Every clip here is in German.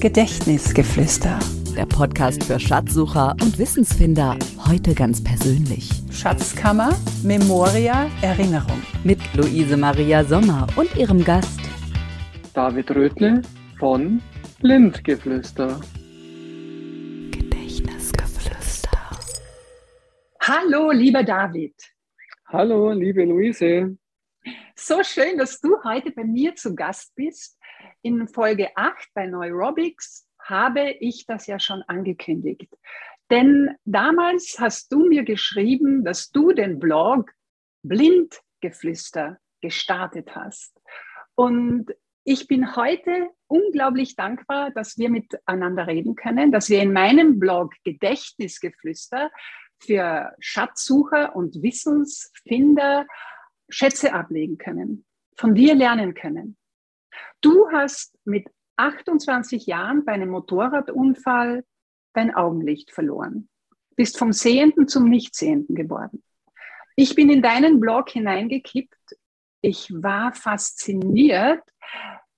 Gedächtnisgeflüster. Der Podcast für Schatzsucher und Wissensfinder. Heute ganz persönlich. Schatzkammer, Memoria, Erinnerung. Mit Luise Maria Sommer und ihrem Gast David Rötle von Blindgeflüster. Gedächtnisgeflüster. Hallo, lieber David. Hallo, liebe Luise. So schön, dass du heute bei mir zu Gast bist. In Folge 8 bei Neurobics habe ich das ja schon angekündigt. Denn damals hast du mir geschrieben, dass du den Blog Blindgeflüster gestartet hast. Und ich bin heute unglaublich dankbar, dass wir miteinander reden können, dass wir in meinem Blog Gedächtnisgeflüster für Schatzsucher und Wissensfinder Schätze ablegen können, von dir lernen können. Du hast mit 28 Jahren bei einem Motorradunfall dein Augenlicht verloren, bist vom Sehenden zum Nichtsehenden geworden. Ich bin in deinen Blog hineingekippt. Ich war fasziniert,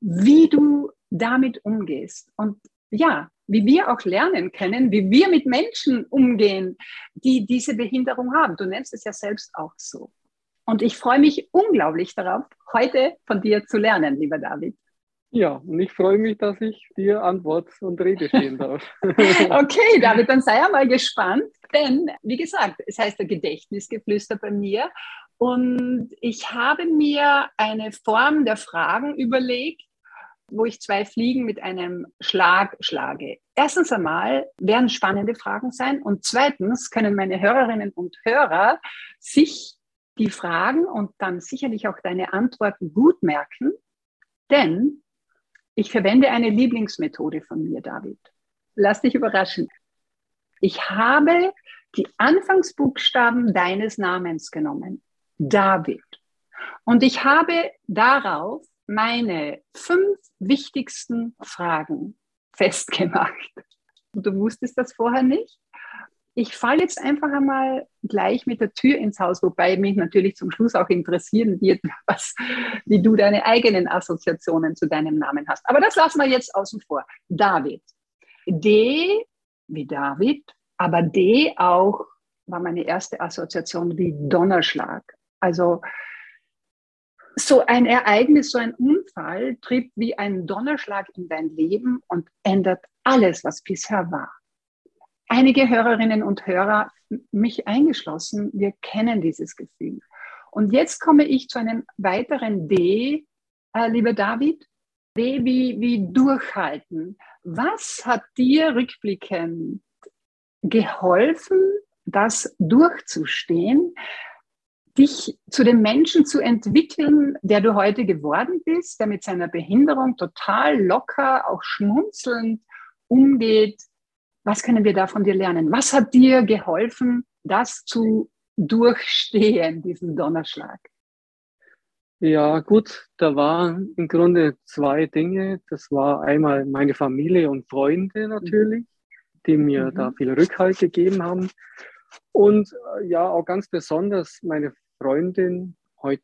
wie du damit umgehst. Und ja, wie wir auch lernen können, wie wir mit Menschen umgehen, die diese Behinderung haben. Du nennst es ja selbst auch so. Und ich freue mich unglaublich darauf, heute von dir zu lernen, lieber David. Ja, und ich freue mich, dass ich dir Antwort und Rede stehen darf. okay, David, dann sei einmal gespannt, denn wie gesagt, es heißt der Gedächtnisgeflüster bei mir und ich habe mir eine Form der Fragen überlegt, wo ich zwei Fliegen mit einem Schlag schlage. Erstens einmal werden spannende Fragen sein und zweitens können meine Hörerinnen und Hörer sich die Fragen und dann sicherlich auch deine Antworten gut merken, denn ich verwende eine Lieblingsmethode von mir, David. Lass dich überraschen. Ich habe die Anfangsbuchstaben deines Namens genommen, David. Und ich habe darauf meine fünf wichtigsten Fragen festgemacht. Du wusstest das vorher nicht ich falle jetzt einfach einmal gleich mit der Tür ins Haus, wobei mich natürlich zum Schluss auch interessieren wird, was, wie du deine eigenen Assoziationen zu deinem Namen hast. Aber das lassen wir jetzt außen vor. David. D wie David, aber D auch war meine erste Assoziation wie Donnerschlag. Also so ein Ereignis, so ein Unfall tritt wie ein Donnerschlag in dein Leben und ändert alles, was bisher war. Einige Hörerinnen und Hörer, mich eingeschlossen, wir kennen dieses Gefühl. Und jetzt komme ich zu einem weiteren D, äh, lieber David. D wie, wie durchhalten. Was hat dir rückblickend geholfen, das durchzustehen, dich zu dem Menschen zu entwickeln, der du heute geworden bist, der mit seiner Behinderung total locker, auch schmunzelnd umgeht, was können wir da von dir lernen? Was hat dir geholfen, das zu durchstehen, diesen Donnerschlag? Ja, gut, da waren im Grunde zwei Dinge. Das war einmal meine Familie und Freunde natürlich, die mir mhm. da viel Rückhalt gegeben haben. Und äh, ja, auch ganz besonders meine Freundin,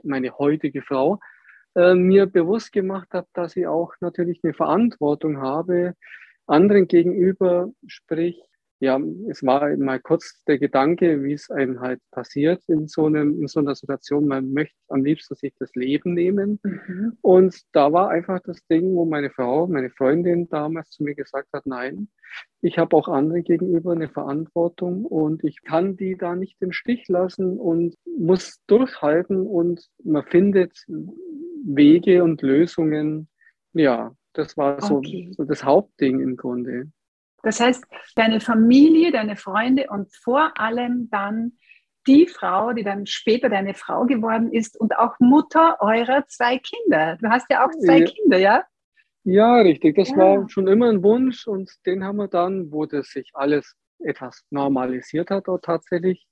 meine heutige Frau, äh, mir bewusst gemacht hat, dass ich auch natürlich eine Verantwortung habe, anderen gegenüber, sprich, ja, es war mal kurz der Gedanke, wie es einem halt passiert in so, einem, in so einer Situation. Man möchte am liebsten sich das Leben nehmen. Mhm. Und da war einfach das Ding, wo meine Frau, meine Freundin damals zu mir gesagt hat, nein, ich habe auch anderen gegenüber eine Verantwortung und ich kann die da nicht im Stich lassen und muss durchhalten und man findet Wege und Lösungen, ja, das war so, okay. so das Hauptding im Grunde. Das heißt, deine Familie, deine Freunde und vor allem dann die Frau, die dann später deine Frau geworden ist und auch Mutter eurer zwei Kinder. Du hast ja auch zwei ja. Kinder, ja? Ja, richtig. Das ja. war schon immer ein Wunsch und den haben wir dann, wo das sich alles etwas normalisiert hat, auch tatsächlich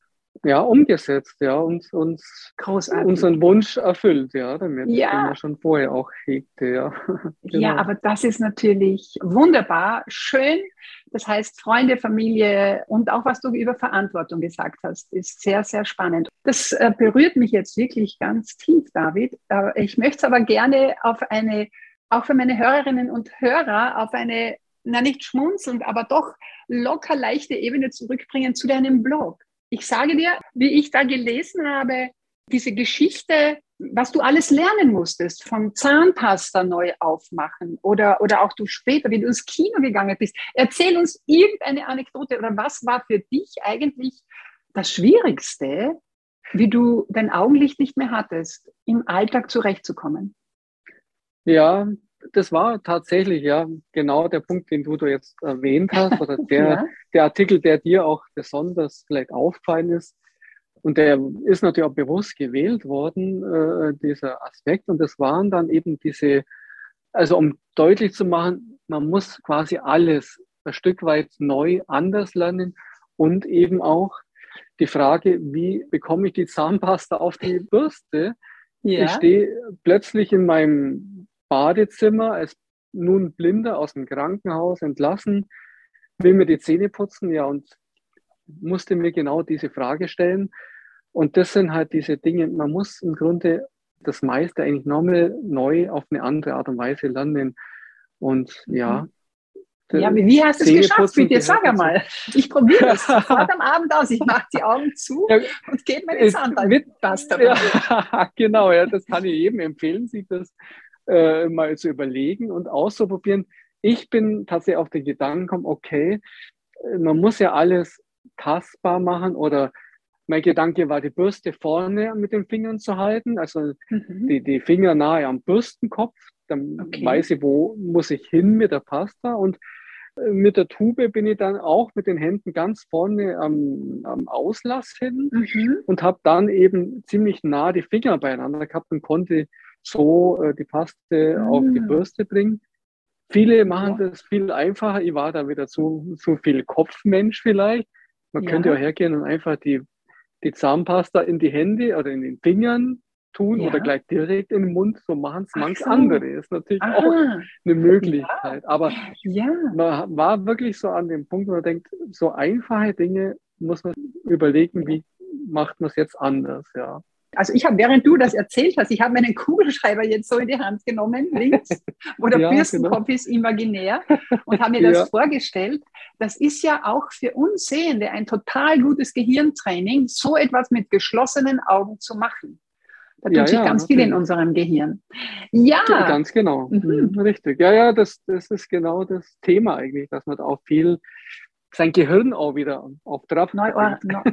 ja, umgesetzt, ja, und uns Großartig. unseren Wunsch erfüllt, ja, damit ja. man schon vorher auch hegte, ja. genau. Ja, aber das ist natürlich wunderbar, schön. Das heißt, Freunde, Familie und auch was du über Verantwortung gesagt hast, ist sehr, sehr spannend. Das äh, berührt mich jetzt wirklich ganz tief, David. Äh, ich möchte es aber gerne auf eine, auch für meine Hörerinnen und Hörer, auf eine na nicht schmunzelnd, aber doch locker leichte Ebene zurückbringen zu deinem Blog. Ich sage dir, wie ich da gelesen habe, diese Geschichte, was du alles lernen musstest, von Zahnpasta neu aufmachen oder, oder auch du später, wie du ins Kino gegangen bist. Erzähl uns irgendeine Anekdote oder was war für dich eigentlich das Schwierigste, wie du dein Augenlicht nicht mehr hattest, im Alltag zurechtzukommen? Ja, das war tatsächlich ja genau der Punkt, den du, du jetzt erwähnt hast, oder der, ja. der Artikel, der dir auch besonders vielleicht aufgefallen ist. Und der ist natürlich auch bewusst gewählt worden, äh, dieser Aspekt. Und das waren dann eben diese, also um deutlich zu machen, man muss quasi alles ein Stück weit neu anders lernen und eben auch die Frage, wie bekomme ich die Zahnpasta auf die Bürste? Ja. Ich stehe plötzlich in meinem Badezimmer als nun Blinder aus dem Krankenhaus entlassen, will mir die Zähne putzen, ja, und musste mir genau diese Frage stellen. Und das sind halt diese Dinge, man muss im Grunde das meiste eigentlich nochmal neu auf eine andere Art und Weise lernen. Und ja, mhm. Ja, wie hast du es geschafft? Bitte sag einmal. Ich probiere es sofort am Abend aus. Ich mache die Augen zu ja, und gebe meine Zahnpasta. Ja, genau, ja, das kann ich jedem empfehlen, sich das äh, mal zu überlegen und auszuprobieren. Ich bin tatsächlich auf den Gedanken gekommen, okay, äh, man muss ja alles tastbar machen oder mein Gedanke war, die Bürste vorne mit den Fingern zu halten, also mhm. die, die Finger nahe am Bürstenkopf, dann okay. weiß ich, wo muss ich hin mit der Pasta und äh, mit der Tube bin ich dann auch mit den Händen ganz vorne am, am Auslass hin mhm. und habe dann eben ziemlich nah die Finger beieinander gehabt und konnte so äh, die Paste mhm. auf die ah. Bürste bringen. Viele machen ja. das viel einfacher. Ich war da wieder zu, zu viel Kopfmensch vielleicht. Man ja. könnte ja hergehen und einfach die, die Zahnpasta in die Hände oder in den Fingern tun ja. oder gleich direkt in den Mund. So machen es manche so. andere. Ist natürlich Aha. auch eine Möglichkeit. Aber man war wirklich so an dem Punkt, wo man denkt, so einfache Dinge muss man überlegen, wie macht man es jetzt anders, ja. Also ich habe, während du das erzählt hast, ich habe meinen Kugelschreiber jetzt so in die Hand genommen, links, wo der ja, Bürstenkopf genau. ist imaginär und habe mir das ja. vorgestellt. Das ist ja auch für uns Sehende ein total gutes Gehirntraining, so etwas mit geschlossenen Augen zu machen. Da tut ja, sich ganz viel in unserem Gehirn. Ja. Ganz genau. Mhm. Richtig. Ja, ja, das, das ist genau das Thema eigentlich, dass man da auch viel sein Gehirn auch wieder auf Trab Neu,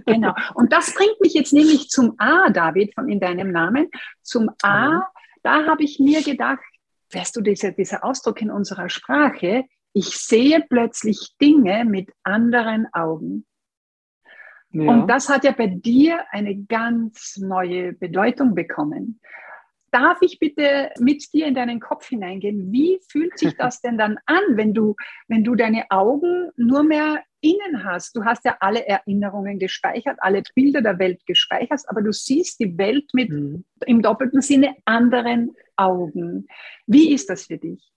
genau. Und das bringt mich jetzt nämlich zum A, David, von in deinem Namen. Zum A, da habe ich mir gedacht, weißt du, dieser, dieser Ausdruck in unserer Sprache, ich sehe plötzlich Dinge mit anderen Augen. Ja. Und das hat ja bei dir eine ganz neue Bedeutung bekommen. Darf ich bitte mit dir in deinen Kopf hineingehen? Wie fühlt sich das denn dann an, wenn du, wenn du deine Augen nur mehr innen hast? Du hast ja alle Erinnerungen gespeichert, alle Bilder der Welt gespeichert, aber du siehst die Welt mit mhm. im doppelten Sinne anderen Augen. Wie ist das für dich?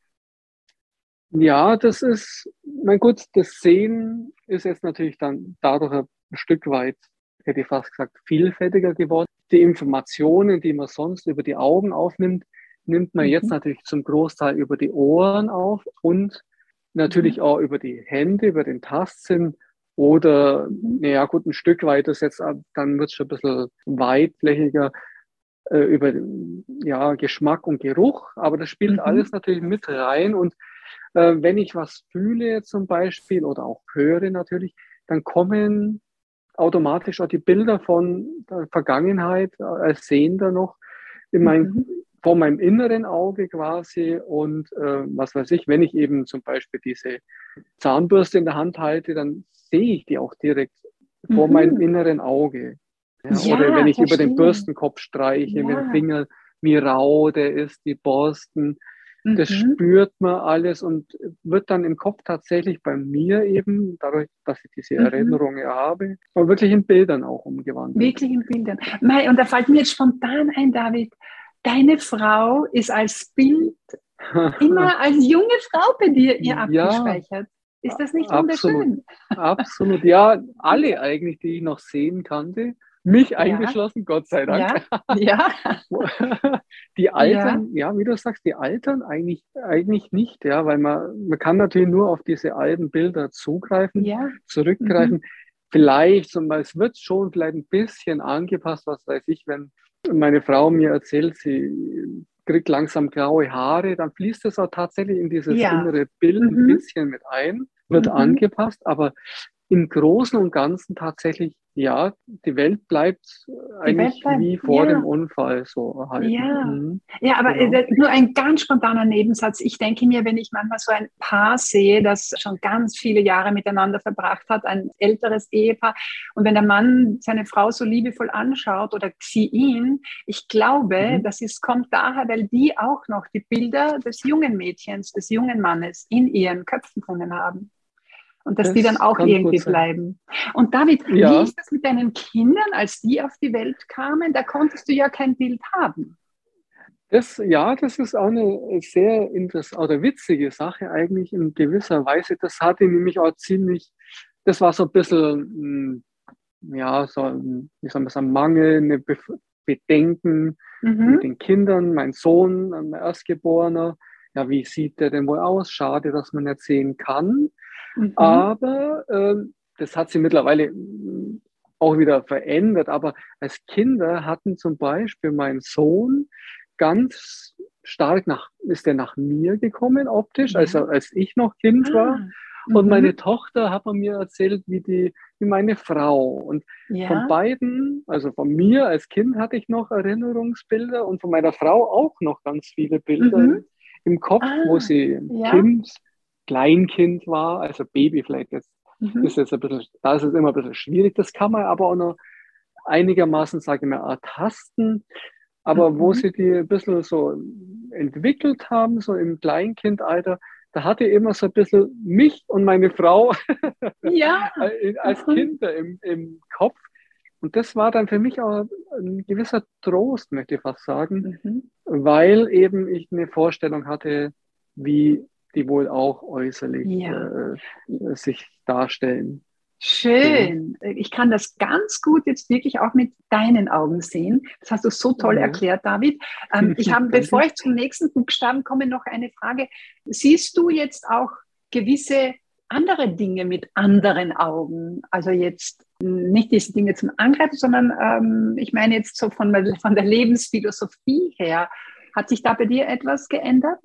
Ja, das ist, mein Gott, das Sehen ist jetzt natürlich dann dadurch ein Stück weit, hätte ich fast gesagt, vielfältiger geworden die Informationen, die man sonst über die Augen aufnimmt, nimmt man mhm. jetzt natürlich zum Großteil über die Ohren auf und natürlich mhm. auch über die Hände, über den Tastsinn oder, naja, gut, ein Stück weiter jetzt, dann wird es schon ein bisschen weitflächiger äh, über ja, Geschmack und Geruch, aber das spielt mhm. alles natürlich mit rein und äh, wenn ich was fühle zum Beispiel oder auch höre natürlich, dann kommen automatisch auch die Bilder von der Vergangenheit als Sehender noch in mein, mhm. vor meinem inneren Auge quasi. Und äh, was weiß ich, wenn ich eben zum Beispiel diese Zahnbürste in der Hand halte, dann sehe ich die auch direkt mhm. vor meinem inneren Auge. Ja, ja, oder wenn ich über den Bürstenkopf streiche ja. mit dem Finger, wie rau der ist, die Borsten. Das mhm. spürt man alles und wird dann im Kopf tatsächlich bei mir eben, dadurch, dass ich diese mhm. Erinnerungen habe, aber wirklich in Bildern auch umgewandelt. Wirklich in Bildern. Mei, und da fällt mir jetzt spontan ein, David, deine Frau ist als Bild immer als junge Frau bei dir ihr abgespeichert. Ja, ist das nicht absolut, wunderschön? Absolut, ja, alle eigentlich, die ich noch sehen kannte, mich eingeschlossen, ja. Gott sei Dank. Ja. ja. Die altern, ja. ja. wie du sagst, die altern eigentlich, eigentlich nicht, ja, weil man, man kann natürlich nur auf diese alten Bilder zugreifen, zurückgreifen. Mhm. Vielleicht, es wird schon vielleicht ein bisschen angepasst, was weiß ich, wenn meine Frau mir erzählt, sie kriegt langsam graue Haare, dann fließt es auch tatsächlich in dieses innere Bild mhm. ein bisschen mit ein, wird mhm. angepasst, aber im Großen und Ganzen tatsächlich ja, die Welt bleibt eigentlich Welt bleibt, wie vor ja. dem Unfall so erhalten. Ja, mhm. ja aber genau. Äh, nur ein ganz spontaner Nebensatz. Ich denke mir, wenn ich manchmal so ein Paar sehe, das schon ganz viele Jahre miteinander verbracht hat, ein älteres Ehepaar, und wenn der Mann seine Frau so liebevoll anschaut oder sie ihn, ich glaube, mhm. das ist, kommt daher, weil die auch noch die Bilder des jungen Mädchens, des jungen Mannes in ihren Köpfen drinnen haben. Und dass das die dann auch irgendwie bleiben. Und David, ja. wie ist das mit deinen Kindern, als die auf die Welt kamen? Da konntest du ja kein Bild haben. Das, ja, das ist auch eine sehr interessante oder witzige Sache eigentlich in gewisser Weise. Das hatte nämlich auch ziemlich, das war so ein bisschen, ja, so ein, wie soll man sagen, Mangel, eine Be Bedenken mhm. mit den Kindern. Mein Sohn, mein Erstgeborener, ja, wie sieht der denn wohl aus? Schade, dass man nicht sehen kann. Mhm. Aber äh, das hat sich mittlerweile mm, auch wieder verändert. Aber als Kinder hatten zum Beispiel mein Sohn ganz stark nach, ist er nach mir gekommen optisch, ja. also als ich noch Kind ah. war. Und mhm. meine Tochter hat mir erzählt, wie, die, wie meine Frau. Und ja. von beiden, also von mir als Kind hatte ich noch Erinnerungsbilder und von meiner Frau auch noch ganz viele Bilder mhm. im Kopf, ah, wo sie ja. Kind Kleinkind war, also Baby vielleicht jetzt, mhm. ist jetzt ein bisschen, da ist es immer ein bisschen schwierig. Das kann man aber auch noch einigermaßen, sage ich mal, ertasten. Aber mhm. wo sie die ein bisschen so entwickelt haben, so im Kleinkindalter, da hatte ich immer so ein bisschen mich und meine Frau ja. als mhm. Kinder im, im Kopf. Und das war dann für mich auch ein gewisser Trost, möchte ich fast sagen, mhm. weil eben ich eine Vorstellung hatte, wie die wohl auch äußerlich ja. äh, sich darstellen. Schön. Ich kann das ganz gut jetzt wirklich auch mit deinen Augen sehen. Das hast du so toll ja. erklärt, David. Ähm, ich habe, bevor ich zum nächsten Buchstaben komme, noch eine Frage. Siehst du jetzt auch gewisse andere Dinge mit anderen Augen? Also jetzt nicht diese Dinge zum Angreifen, sondern ähm, ich meine jetzt so von, von der Lebensphilosophie her. Hat sich da bei dir etwas geändert?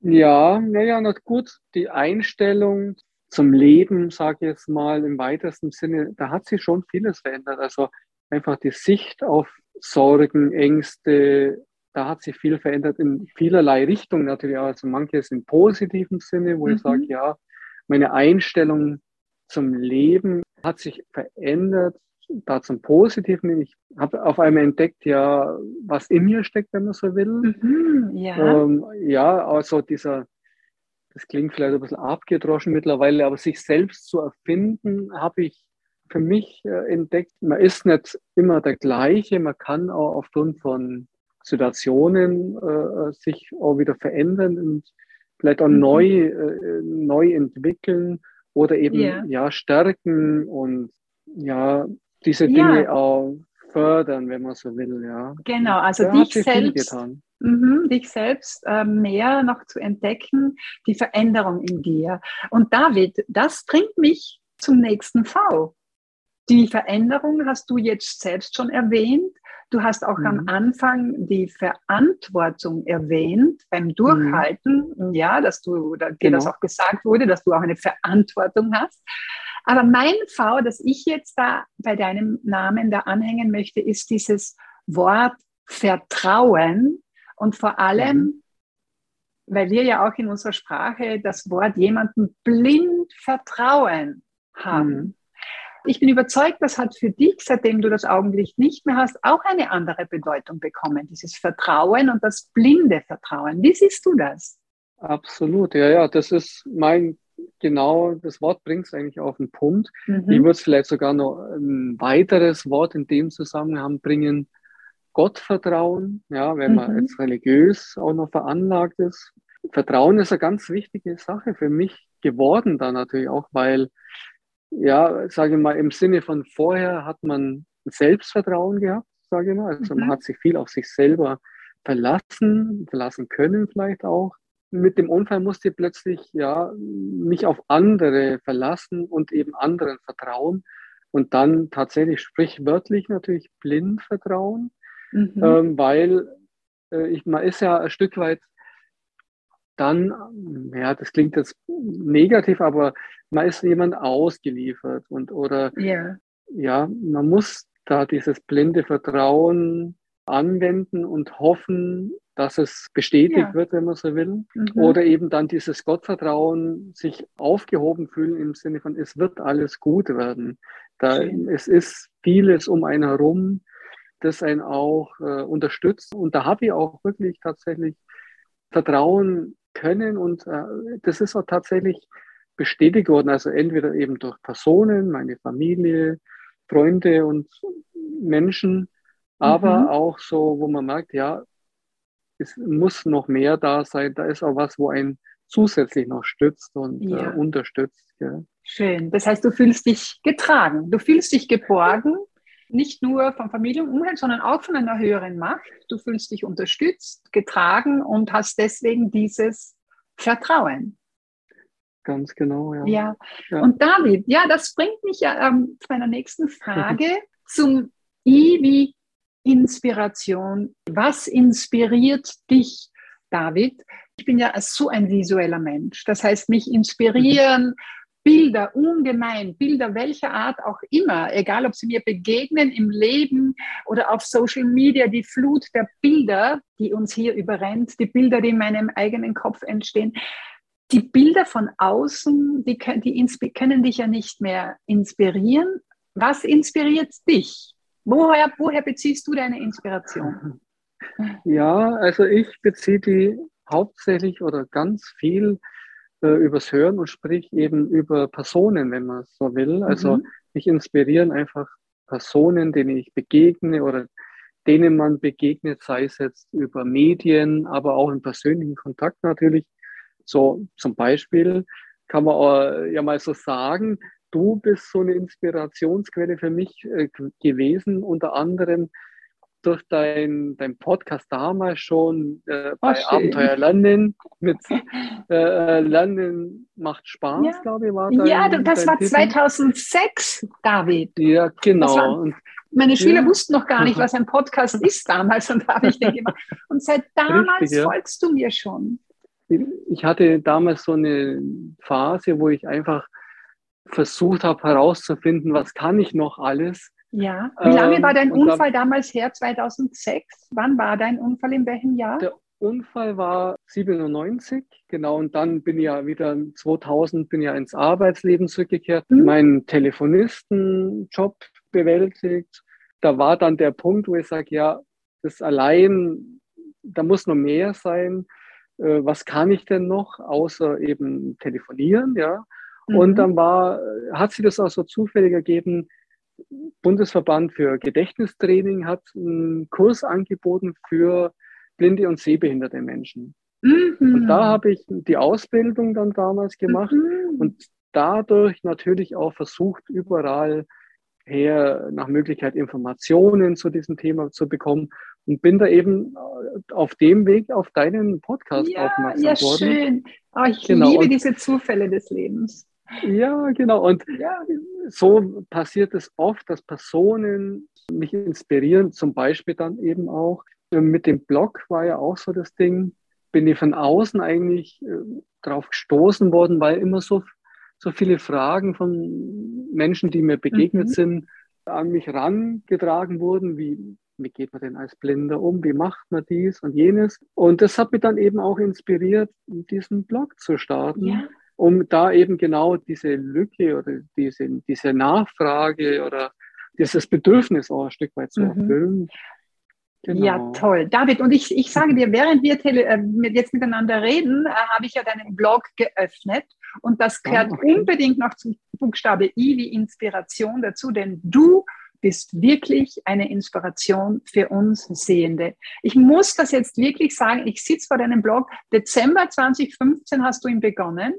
Ja, naja, na gut, die Einstellung zum Leben, sage ich jetzt mal im weitesten Sinne, da hat sich schon vieles verändert. Also einfach die Sicht auf Sorgen, Ängste, da hat sich viel verändert in vielerlei Richtungen natürlich. Also manches im positiven Sinne, wo mhm. ich sage, ja, meine Einstellung zum Leben hat sich verändert da zum Positiven. Ich habe auf einmal entdeckt, ja, was in mir steckt, wenn man so will. Mhm, ja. Ähm, ja, also dieser, das klingt vielleicht ein bisschen abgedroschen mittlerweile, aber sich selbst zu erfinden, habe ich für mich äh, entdeckt. Man ist nicht immer der gleiche, man kann auch aufgrund von Situationen äh, sich auch wieder verändern und vielleicht auch mhm. neu, äh, neu entwickeln oder eben yeah. ja stärken und ja diese Dinge ja. auch fördern, wenn man so will. Ja. Genau, also da dich selbst, mh, dich selbst äh, mehr noch zu entdecken, die Veränderung in dir. Und David, das bringt mich zum nächsten V. Die Veränderung hast du jetzt selbst schon erwähnt. Du hast auch mhm. am Anfang die Verantwortung erwähnt beim Durchhalten, mhm. ja, dass du, da, dir genau. das auch gesagt wurde, dass du auch eine Verantwortung hast. Aber mein V, das ich jetzt da bei deinem Namen da anhängen möchte, ist dieses Wort Vertrauen und vor allem, mhm. weil wir ja auch in unserer Sprache das Wort jemandem blind vertrauen haben. Mhm. Ich bin überzeugt, das hat für dich, seitdem du das Augenlicht nicht mehr hast, auch eine andere Bedeutung bekommen, dieses Vertrauen und das blinde Vertrauen. Wie siehst du das? Absolut, ja, ja, das ist mein genau, das Wort bringt es eigentlich auf den Punkt. Mhm. Ich würde vielleicht sogar noch ein weiteres Wort in dem Zusammenhang bringen. Gottvertrauen, ja, wenn man mhm. jetzt religiös auch noch veranlagt ist. Vertrauen ist eine ganz wichtige Sache für mich geworden da natürlich auch, weil, ja, sage ich mal, im Sinne von vorher hat man Selbstvertrauen gehabt, sage ich mal. Also mhm. man hat sich viel auf sich selber verlassen, verlassen können vielleicht auch. Mit dem Unfall musste ich plötzlich ja mich auf andere verlassen und eben anderen vertrauen und dann tatsächlich sprichwörtlich natürlich blind vertrauen, mhm. ähm, weil äh, ich, man ist ja ein Stück weit dann, ja, das klingt jetzt negativ, aber man ist jemand ausgeliefert und oder yeah. ja, man muss da dieses blinde Vertrauen anwenden und hoffen, dass es bestätigt ja. wird, wenn man so will. Mhm. Oder eben dann dieses Gottvertrauen, sich aufgehoben fühlen im Sinne von, es wird alles gut werden. Da, es ist vieles um einen herum, das einen auch äh, unterstützt. Und da habe ich auch wirklich tatsächlich Vertrauen können und äh, das ist auch tatsächlich bestätigt worden. Also entweder eben durch Personen, meine Familie, Freunde und Menschen, aber mhm. auch so, wo man merkt, ja, es muss noch mehr da sein. Da ist auch was, wo einen zusätzlich noch stützt und äh, ja. äh, unterstützt. Ja. Schön. Das heißt, du fühlst dich getragen, du fühlst dich geborgen, nicht nur vom Familienumfeld, sondern auch von einer höheren Macht. Du fühlst dich unterstützt, getragen und hast deswegen dieses Vertrauen. Ganz genau, ja. Ja, ja. und David, ja, das bringt mich ja ähm, zu meiner nächsten Frage zum I wie Inspiration. Was inspiriert dich, David? Ich bin ja so ein visueller Mensch. Das heißt, mich inspirieren Bilder ungemein, Bilder welcher Art auch immer, egal ob sie mir begegnen im Leben oder auf Social Media, die Flut der Bilder, die uns hier überrennt, die Bilder, die in meinem eigenen Kopf entstehen. Die Bilder von außen, die, die können dich ja nicht mehr inspirieren. Was inspiriert dich? Woher, woher beziehst du deine Inspiration? Ja, also ich beziehe die hauptsächlich oder ganz viel äh, übers Hören und sprich eben über Personen, wenn man so will. Also mhm. mich inspirieren einfach Personen, denen ich begegne oder denen man begegnet, sei es jetzt über Medien, aber auch im persönlichen Kontakt natürlich. So zum Beispiel kann man auch, ja mal so sagen, du bist so eine Inspirationsquelle für mich äh, gewesen, unter anderem durch dein, dein Podcast damals schon äh, bei oh, Abenteuer Lernen mit äh, Lernen macht Spaß, ja. glaube ich, war dein, Ja, das war Titel. 2006, David. Ja, genau. War, meine Schüler ja. wussten noch gar nicht, was ein Podcast ist damals und da habe ich den gemacht. Und seit damals Richtig, ja. folgst du mir schon. Ich hatte damals so eine Phase, wo ich einfach versucht habe herauszufinden, was kann ich noch alles ja. Wie lange ähm, war dein Unfall da, damals her? 2006? Wann war dein Unfall? In welchem Jahr? Der Unfall war 97, genau. Und dann bin ich ja wieder 2000 bin ja ins Arbeitsleben zurückgekehrt, mhm. meinen Telefonistenjob bewältigt. Da war dann der Punkt, wo ich sage, ja, das allein, da muss noch mehr sein. Äh, was kann ich denn noch, außer eben telefonieren, ja? Mhm. Und dann war, hat sich das auch so zufällig ergeben, Bundesverband für Gedächtnistraining hat einen Kurs angeboten für blinde und sehbehinderte Menschen. Mhm. Und da habe ich die Ausbildung dann damals gemacht mhm. und dadurch natürlich auch versucht, überall her nach Möglichkeit Informationen zu diesem Thema zu bekommen und bin da eben auf dem Weg auf deinen Podcast ja, aufmerksam ja, worden. Ja, schön. Oh, ich genau. liebe diese Zufälle des Lebens. Ja, genau. Und ja, so passiert es oft, dass Personen mich inspirieren, zum Beispiel dann eben auch. Äh, mit dem Blog war ja auch so das Ding, bin ich von außen eigentlich äh, drauf gestoßen worden, weil immer so, so viele Fragen von Menschen, die mir begegnet mhm. sind, an mich rangetragen wurden, wie, wie geht man denn als Blinder um, wie macht man dies und jenes. Und das hat mich dann eben auch inspiriert, diesen Blog zu starten. Ja um da eben genau diese Lücke oder diese, diese Nachfrage oder dieses Bedürfnis auch ein Stück weit zu mhm. erfüllen. Genau. Ja, toll. David, und ich, ich sage dir, während wir äh, jetzt miteinander reden, äh, habe ich ja deinen Blog geöffnet und das ah, gehört okay. unbedingt noch zum Buchstabe I wie Inspiration dazu, denn du bist wirklich eine Inspiration für uns Sehende. Ich muss das jetzt wirklich sagen, ich sitze vor deinem Blog, Dezember 2015 hast du ihn begonnen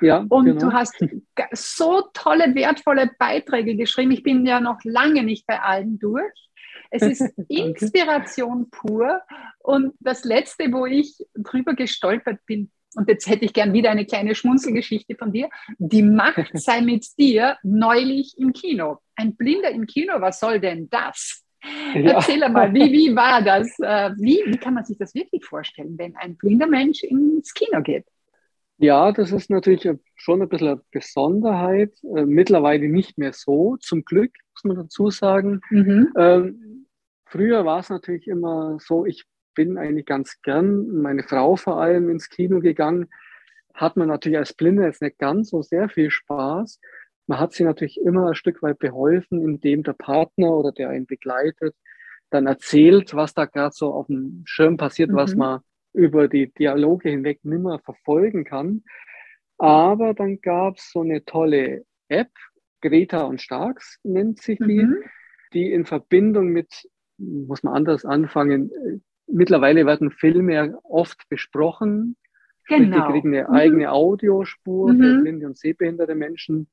Ja, und genau. du hast so tolle, wertvolle Beiträge geschrieben. Ich bin ja noch lange nicht bei allen durch. Es ist Inspiration pur. Und das Letzte, wo ich drüber gestolpert bin, und jetzt hätte ich gern wieder eine kleine Schmunzelgeschichte von dir. Die Macht sei mit dir neulich im Kino. Ein Blinder im Kino, was soll denn das? Ja. Erzähl mal, wie, wie war das? Äh, wie, wie kann man sich das wirklich vorstellen, wenn ein blinder Mensch ins Kino geht? Ja, das ist natürlich schon ein bisschen eine Besonderheit. Äh, mittlerweile nicht mehr so, zum Glück, muss man dazu sagen. Mhm. Ähm, früher war es natürlich immer so, ich bin eigentlich ganz gern, meine Frau vor allem, ins Kino gegangen. Hat man natürlich als Blinde jetzt nicht ganz so sehr viel Spaß. Man hat sie natürlich immer ein Stück weit beholfen, indem der Partner oder der einen begleitet dann erzählt, was da gerade so auf dem Schirm passiert, mhm. was man über die Dialoge hinweg nimmer verfolgen kann. Aber dann gab es so eine tolle App, Greta und Starks nennt sich die, mhm. die in Verbindung mit, muss man anders anfangen, mittlerweile werden Filme oft besprochen. Genau. Die kriegen eine mhm. eigene Audiospur mhm. für blinde und sehbehinderte Menschen,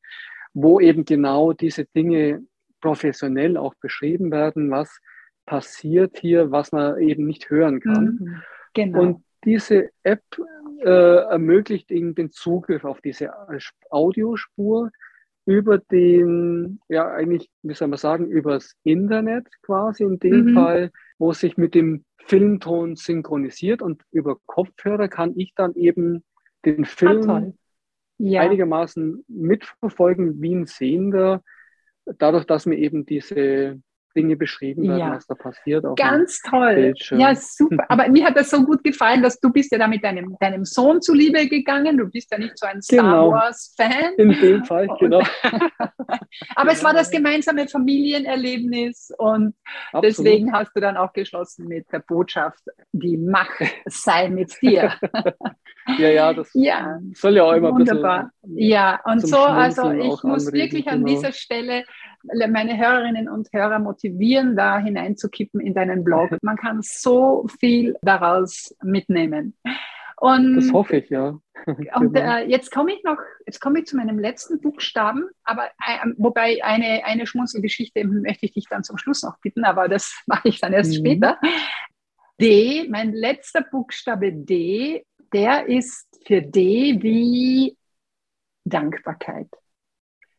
wo eben genau diese Dinge professionell auch beschrieben werden, was passiert hier, was man eben nicht hören kann. Mhm. Genau. Und diese App äh, ermöglicht Ihnen den Zugriff auf diese Audiospur über den, ja eigentlich, wie soll man sagen, übers Internet quasi in dem mhm. Fall, wo sich mit dem Filmton synchronisiert und über Kopfhörer kann ich dann eben den Film ah, ja. einigermaßen mitverfolgen wie ein Sehender, dadurch, dass mir eben diese Dinge beschrieben werden, ja. was da passiert. Ganz toll. Bildschirm. Ja, super. Aber mir hat das so gut gefallen, dass du bist ja da mit deinem, deinem Sohn zuliebe gegangen. Du bist ja nicht so ein Star genau. Wars-Fan. In dem Fall, genau. Aber es war das gemeinsame Familienerlebnis und Absolut. deswegen hast du dann auch geschlossen mit der Botschaft, die Macht sei mit dir. ja, ja, das ja. soll ja auch immer Wunderbar. ein bisschen. Ja, und so, also ich muss wirklich an genau. dieser Stelle meine Hörerinnen und Hörer motivieren, da hineinzukippen in deinen Blog. Man kann so viel daraus mitnehmen. Und, das hoffe ich, ja. und genau. äh, jetzt komme ich noch, jetzt komme ich zu meinem letzten Buchstaben, aber äh, wobei eine, eine Schmunzelgeschichte möchte ich dich dann zum Schluss noch bitten, aber das mache ich dann erst mhm. später. D, mein letzter Buchstabe D, der ist für D wie Dankbarkeit.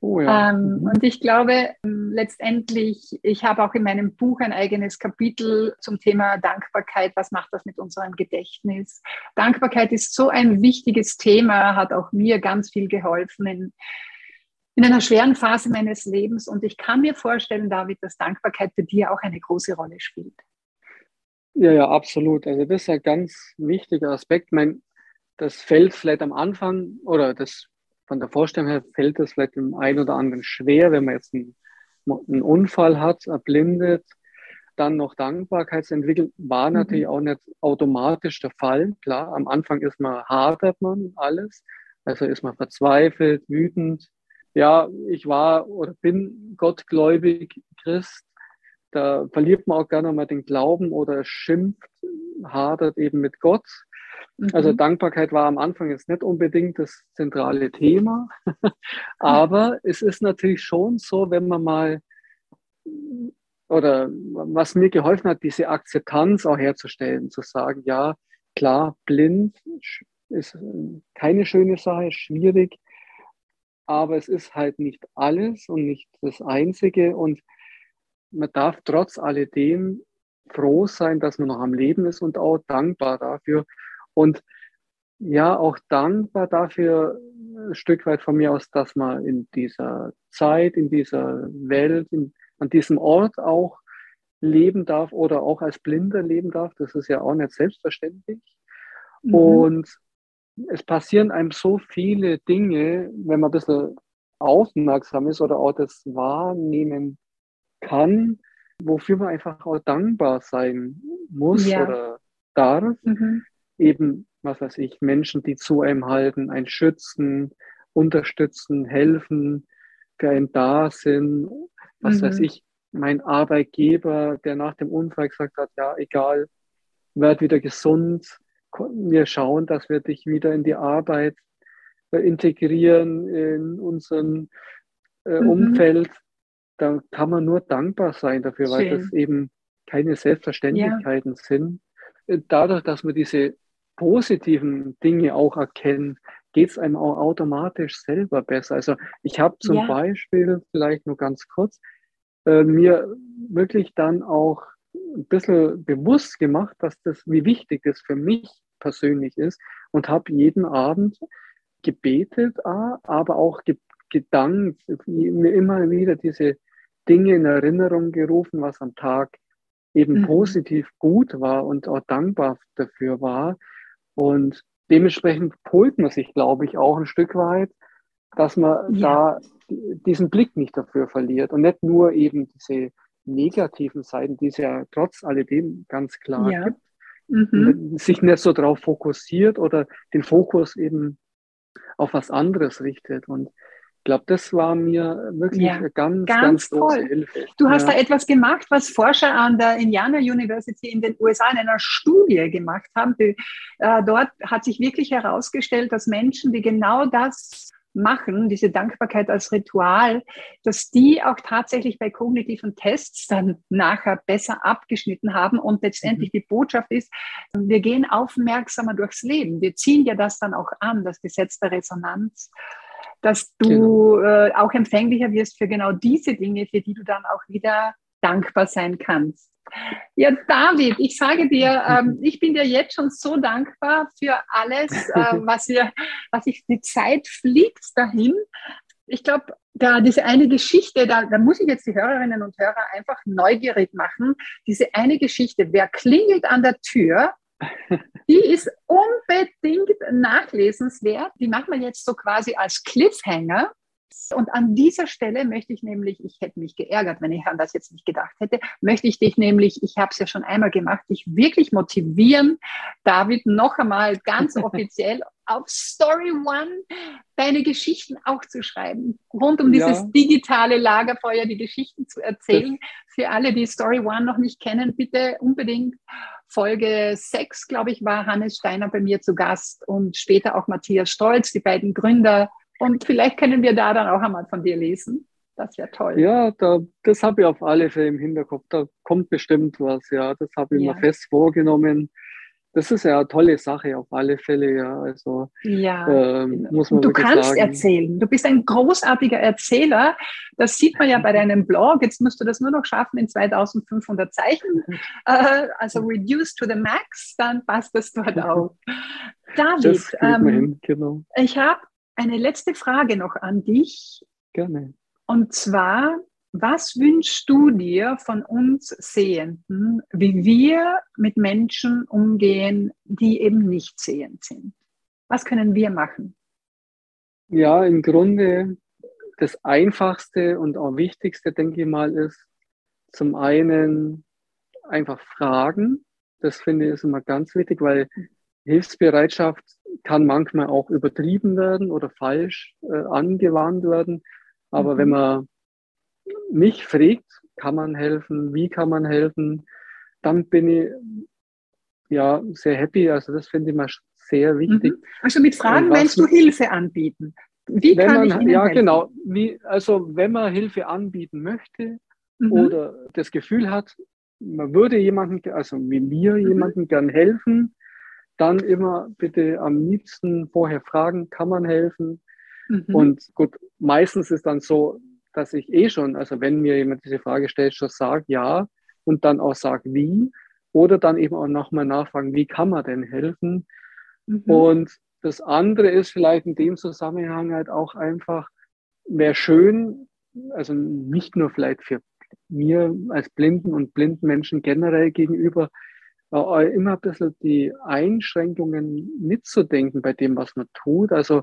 Oh ja. ähm, mhm. Und ich glaube, ähm, letztendlich, ich habe auch in meinem Buch ein eigenes Kapitel zum Thema Dankbarkeit. Was macht das mit unserem Gedächtnis? Dankbarkeit ist so ein wichtiges Thema, hat auch mir ganz viel geholfen in, in einer schweren Phase meines Lebens. Und ich kann mir vorstellen, David, dass Dankbarkeit für dich auch eine große Rolle spielt. Ja, ja, absolut. Also das ist ein ganz wichtiger Aspekt. Mein, das fällt vielleicht am Anfang oder das von der Vorstellung her fällt es vielleicht dem einen oder anderen schwer, wenn man jetzt einen, einen Unfall hat, erblindet, dann noch Dankbarkeit zu entwickeln, war mhm. natürlich auch nicht automatisch der Fall. Klar, am Anfang ist man, hadert man alles, also ist man verzweifelt, wütend. Ja, ich war oder bin gottgläubig Christ. Da verliert man auch gerne mal den Glauben oder schimpft, hadert eben mit Gott. Also mhm. Dankbarkeit war am Anfang jetzt nicht unbedingt das zentrale Thema, aber es ist natürlich schon so, wenn man mal oder was mir geholfen hat, diese Akzeptanz auch herzustellen, zu sagen, ja, klar, blind ist keine schöne Sache, schwierig, aber es ist halt nicht alles und nicht das Einzige und man darf trotz alledem froh sein, dass man noch am Leben ist und auch dankbar dafür. Und ja, auch dankbar dafür, ein Stück weit von mir aus, dass man in dieser Zeit, in dieser Welt, in, an diesem Ort auch leben darf oder auch als Blinder leben darf. Das ist ja auch nicht selbstverständlich. Mhm. Und es passieren einem so viele Dinge, wenn man ein bisschen aufmerksam ist oder auch das wahrnehmen kann, wofür man einfach auch dankbar sein muss ja. oder darf. Mhm eben, was weiß ich, Menschen, die zu einem halten, ein schützen, unterstützen, helfen, für einen da sind, was mhm. weiß ich, mein Arbeitgeber, der nach dem Unfall gesagt hat, ja, egal, werd wieder gesund, wir schauen, dass wir dich wieder in die Arbeit äh, integrieren in unserem äh, mhm. Umfeld, da kann man nur dankbar sein dafür, Schön. weil das eben keine Selbstverständlichkeiten ja. sind. Äh, dadurch, dass wir diese positiven Dinge auch erkennen, geht es einem auch automatisch selber besser. Also ich habe zum ja. Beispiel, vielleicht nur ganz kurz, äh, mir wirklich dann auch ein bisschen bewusst gemacht, dass das, wie wichtig das für mich persönlich ist und habe jeden Abend gebetet, aber auch ge gedankt, mir immer wieder diese Dinge in Erinnerung gerufen, was am Tag eben mhm. positiv gut war und auch dankbar dafür war. Und dementsprechend polt man sich, glaube ich, auch ein Stück weit, dass man ja. da diesen Blick nicht dafür verliert und nicht nur eben diese negativen Seiten, die es ja trotz alledem ganz klar ja. gibt, mhm. sich nicht so darauf fokussiert oder den Fokus eben auf was anderes richtet. Und glaube, das war mir wirklich ja, eine ganz, ganz, ganz große Hilfe. Du hast ja. da etwas gemacht, was Forscher an der Indiana University in den USA in einer Studie gemacht haben. Äh, dort hat sich wirklich herausgestellt, dass Menschen, die genau das machen, diese Dankbarkeit als Ritual, dass die auch tatsächlich bei kognitiven Tests dann nachher besser abgeschnitten haben und letztendlich mhm. die Botschaft ist, wir gehen aufmerksamer durchs Leben. Wir ziehen ja das dann auch an, das Gesetz der Resonanz, dass du genau. äh, auch empfänglicher wirst für genau diese Dinge, für die du dann auch wieder dankbar sein kannst. Ja, David, ich sage dir, ähm, ich bin dir jetzt schon so dankbar für alles, äh, was wir, was ich, die Zeit fliegt dahin. Ich glaube, da diese eine Geschichte, da, da muss ich jetzt die Hörerinnen und Hörer einfach neugierig machen. Diese eine Geschichte, wer klingelt an der Tür, die ist unbedingt nachlesenswert. Die machen wir jetzt so quasi als Cliffhanger. Und an dieser Stelle möchte ich nämlich, ich hätte mich geärgert, wenn ich an das jetzt nicht gedacht hätte, möchte ich dich nämlich, ich habe es ja schon einmal gemacht, dich wirklich motivieren, David, noch einmal ganz offiziell auf Story One deine Geschichten auch zu schreiben, rund um dieses ja. digitale Lagerfeuer, die Geschichten zu erzählen. Das Für alle, die Story One noch nicht kennen, bitte unbedingt Folge 6, glaube ich, war Hannes Steiner bei mir zu Gast und später auch Matthias Stolz, die beiden Gründer und vielleicht können wir da dann auch einmal von dir lesen. Das wäre toll. Ja, da, das habe ich auf alle Fälle im Hinterkopf. Da kommt bestimmt was, ja. Das habe ich ja. mir fest vorgenommen. Das ist ja eine tolle Sache auf alle Fälle, ja. Also ja, ähm, muss man du kannst sagen. erzählen. Du bist ein großartiger Erzähler. Das sieht man ja bei deinem Blog. Jetzt musst du das nur noch schaffen in 2500 Zeichen. Äh, also reduce to the max, dann passt das dort auch. David, ähm, genau. ich habe eine letzte Frage noch an dich. Gerne. Und zwar, was wünschst du dir von uns Sehenden, wie wir mit Menschen umgehen, die eben nicht sehend sind? Was können wir machen? Ja, im Grunde das Einfachste und auch Wichtigste, denke ich mal, ist zum einen einfach fragen. Das finde ich ist immer ganz wichtig, weil Hilfsbereitschaft kann manchmal auch übertrieben werden oder falsch äh, angewandt werden. Aber mhm. wenn man mich fragt, kann man helfen, wie kann man helfen, dann bin ich ja sehr happy. Also das finde ich mal sehr wichtig. Mhm. Also mit Fragen meinst du Hilfe anbieten? Wie kann man, ich Ihnen Ja, helfen? genau. Wie, also wenn man Hilfe anbieten möchte mhm. oder das Gefühl hat, man würde jemanden, also wie mir mhm. jemanden gern helfen, dann immer bitte am liebsten vorher fragen, kann man helfen? Mhm. Und gut, meistens ist dann so, dass ich eh schon, also wenn mir jemand diese Frage stellt, schon sage ja und dann auch sage wie oder dann eben auch nochmal nachfragen, wie kann man denn helfen? Mhm. Und das andere ist vielleicht in dem Zusammenhang halt auch einfach, wäre schön, also nicht nur vielleicht für mir als Blinden und blinden Menschen generell gegenüber, immer ein bisschen die Einschränkungen mitzudenken bei dem, was man tut. Also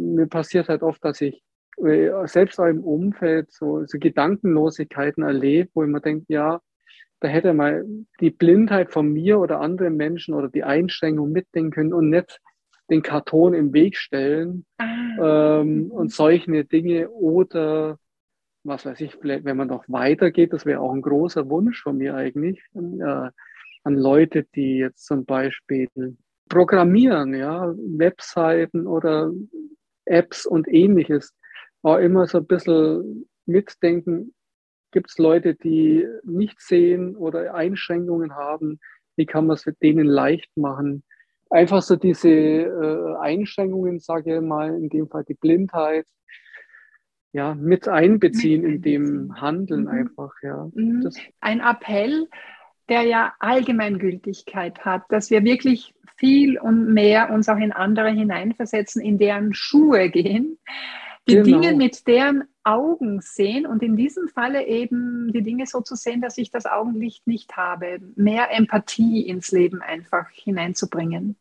mir passiert halt oft, dass ich äh, selbst auch im Umfeld so, so Gedankenlosigkeiten erlebe, wo ich mir denke, ja, da hätte mal die Blindheit von mir oder anderen Menschen oder die Einschränkung mitdenken können und nicht den Karton im Weg stellen ah. ähm, und solche Dinge oder was weiß ich, vielleicht, wenn man noch weitergeht, das wäre auch ein großer Wunsch von mir eigentlich, äh, an Leute, die jetzt zum Beispiel programmieren, ja, Webseiten oder Apps und ähnliches. War immer so ein bisschen mitdenken, gibt es Leute, die nicht sehen oder Einschränkungen haben? Wie kann man es denen leicht machen? Einfach so diese äh, Einschränkungen, sage ich mal, in dem Fall die Blindheit, ja, mit einbeziehen in dem Handeln mhm. einfach, ja. Mhm. Ein Appell, der ja Allgemeingültigkeit hat, dass wir wirklich viel und mehr uns auch in andere hineinversetzen, in deren Schuhe gehen, die genau. Dinge mit deren Augen sehen und in diesem Falle eben die Dinge so zu sehen, dass ich das Augenlicht nicht habe, mehr Empathie ins Leben einfach hineinzubringen.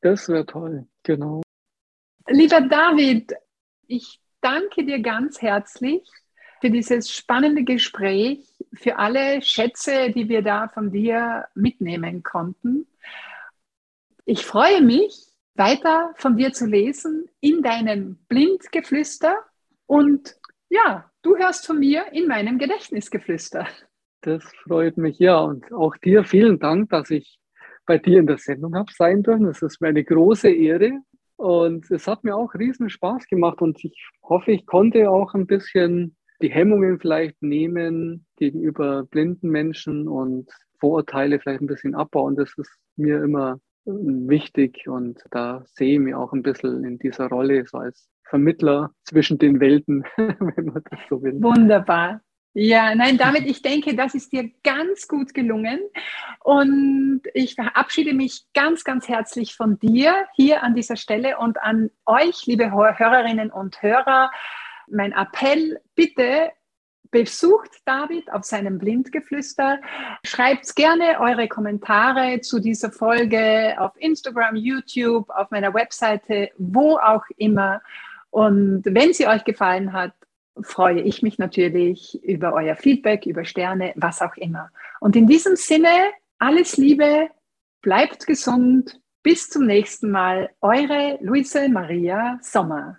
Das wäre toll, genau. Lieber David, ich danke dir ganz herzlich für dieses spannende Gespräch, für alle Schätze, die wir da von dir mitnehmen konnten. Ich freue mich, weiter von dir zu lesen in deinem Blindgeflüster und ja, du hörst von mir in meinem Gedächtnisgeflüster. Das freut mich, ja. Und auch dir vielen Dank, dass ich bei dir in der Sendung habe sein dürfen. Es ist mir eine große Ehre. Und es hat mir auch riesen Spaß gemacht und ich hoffe, ich konnte auch ein bisschen die Hemmungen vielleicht nehmen gegenüber blinden Menschen und Vorurteile vielleicht ein bisschen abbauen. Das ist mir immer wichtig und da sehe ich mich auch ein bisschen in dieser Rolle so als Vermittler zwischen den Welten, wenn man das so will. Wunderbar. Ja, nein, damit, ich denke, das ist dir ganz gut gelungen. Und ich verabschiede mich ganz, ganz herzlich von dir hier an dieser Stelle und an euch, liebe Hörerinnen und Hörer. Mein Appell, bitte besucht David auf seinem Blindgeflüster. Schreibt gerne eure Kommentare zu dieser Folge auf Instagram, YouTube, auf meiner Webseite, wo auch immer. Und wenn sie euch gefallen hat, freue ich mich natürlich über euer Feedback, über Sterne, was auch immer. Und in diesem Sinne, alles Liebe, bleibt gesund, bis zum nächsten Mal, eure Luise Maria Sommer.